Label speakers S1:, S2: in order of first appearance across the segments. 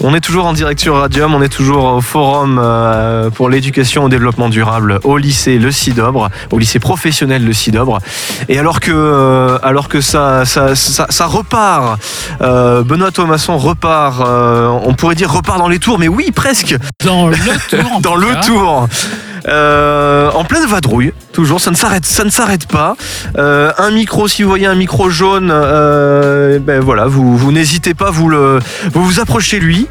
S1: On est toujours en direct sur Radium, on est toujours au forum euh, pour l'éducation au développement durable au lycée Le Cidobre, au lycée professionnel Le Cidobre. Et alors que, euh, alors que ça, ça, ça, ça repart, euh, Benoît Thomasson repart, on pourrait dire repart dans les tours, mais oui, presque,
S2: Dans le tour.
S1: dans le tour. Euh, en pleine vadrouille, toujours, ça ne s'arrête, ça ne s'arrête pas. Euh, un micro, si vous voyez un micro jaune, euh, ben voilà, vous, vous n'hésitez pas, vous le, vous vous approchez lui,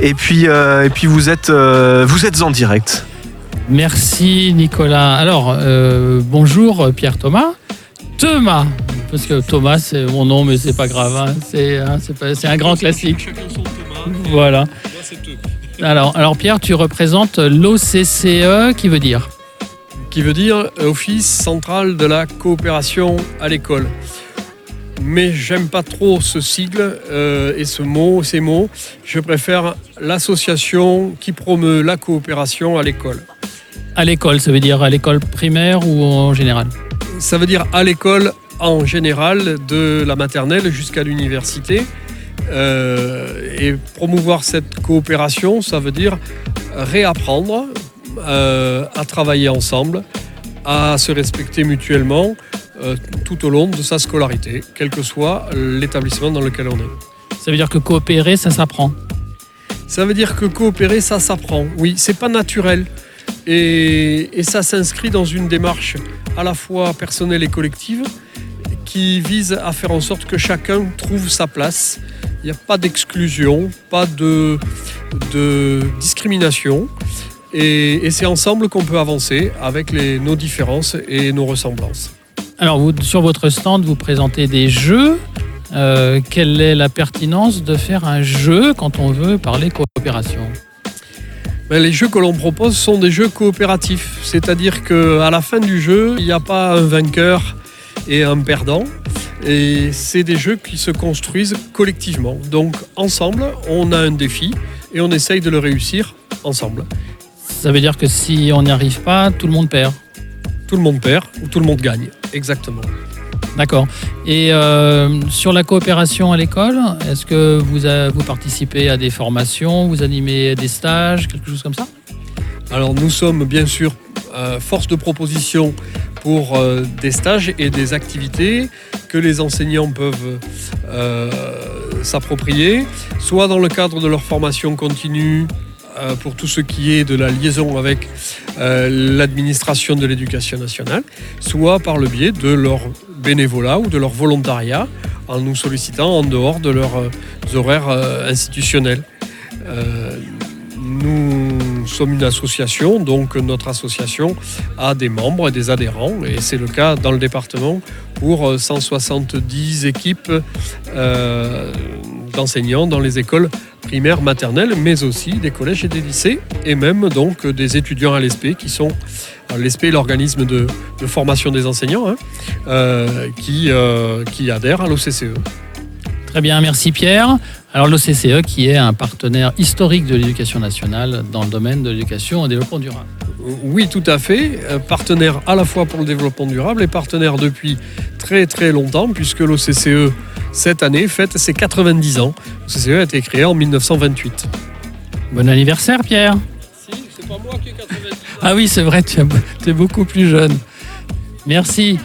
S1: et puis, euh, et puis vous êtes, euh, vous êtes en direct.
S2: Merci Nicolas. Alors, euh, bonjour Pierre Thomas. Thomas, parce que Thomas c'est mon nom, mais c'est pas grave. hein. C'est hein, c'est pas- c'est un grand classique. Voilà. Alors, alors Pierre, tu représentes l'OCCE, qui veut dire
S3: qui veut dire Office central de la coopération à l'école. Mais j'aime pas trop ce sigle euh, et ce mot, ces mots. Je préfère l'association qui promeut la coopération à l'école.
S2: à l'école. Ça veut dire à l'école primaire ou en général
S3: Ça veut dire à l'école en général, de la maternelle jusqu'à l'université. Euh, et promouvoir cette coopération, ça veut dire réapprendre euh, à travailler ensemble, à se respecter mutuellement euh, tout au long de sa scolarité, quel que soit l'établissement dans lequel on est.
S2: Ça veut dire que coopérer, ça s'apprend.
S3: Ça veut dire que coopérer, ça s'apprend. Oui, c'est pas naturel. Et, et ça s'inscrit dans une démarche à la fois personnelle et collective qui vise à faire en sorte que chacun trouve sa place. Il n'y a pas d'exclusion, pas de, de discrimination. Et, et c'est ensemble qu'on peut avancer avec les- nos différences et nos ressemblances.
S2: Alors, vous, sur votre stand, vous présentez des jeux. Euh, quelle est la pertinence de faire un jeu quand on veut parler coopération
S3: Ben, les jeux que l'on propose sont des jeux coopératifs, c'est-à-dire qu'à la fin du jeu, il n'y a pas un vainqueur et un perdant, et c'est des jeux qui se construisent collectivement. Donc ensemble, on a un défi et on essaye de le réussir ensemble.
S2: Ça veut dire que si on n'y arrive pas, tout le monde perd.
S3: Tout le monde perd ou tout le monde gagne, exactement.
S2: D'accord. Et euh, sur la coopération à l'école, est-ce que vous, a- vous participez à des formations, vous animez des stages, quelque chose comme ça?
S3: Alors nous sommes bien sûr euh, force de proposition pour euh, des stages et des activités que les enseignants peuvent euh, s'approprier, soit dans le cadre de leur formation continue euh, pour tout ce qui est de la liaison avec l'administration de l'éducation nationale, soit par le biais de leur bénévolat ou de leur volontariat en nous sollicitant en dehors de leurs horaires institutionnels. Nous sommes une association, donc notre association a des membres et des adhérents, et c'est le cas dans le département pour euh, 170 équipes euh, d'enseignants dans les écoles primaires, maternelles, mais aussi des collèges et des lycées, et même donc des étudiants à l'ESP qui sont l'ESP l'organisme de, formation des enseignants hein, euh, qui, euh, qui adhère à l'OCCE.
S2: Très bien, merci Pierre. Alors l'OCCE qui est un partenaire historique de l'éducation nationale dans le domaine de l'éducation et au développement durable.
S3: Oui, tout à fait. Euh, Partenaire à la fois pour le développement durable et partenaire depuis très très longtemps, puisque l'OCCE, cette année, fête ses 90 ans. L'OCCE a été créé en 1928.
S2: Bon anniversaire Pierre
S3: Si, c'est pas moi qui ai 90
S2: Ah oui, c'est vrai, tu es beaucoup plus jeune. Merci.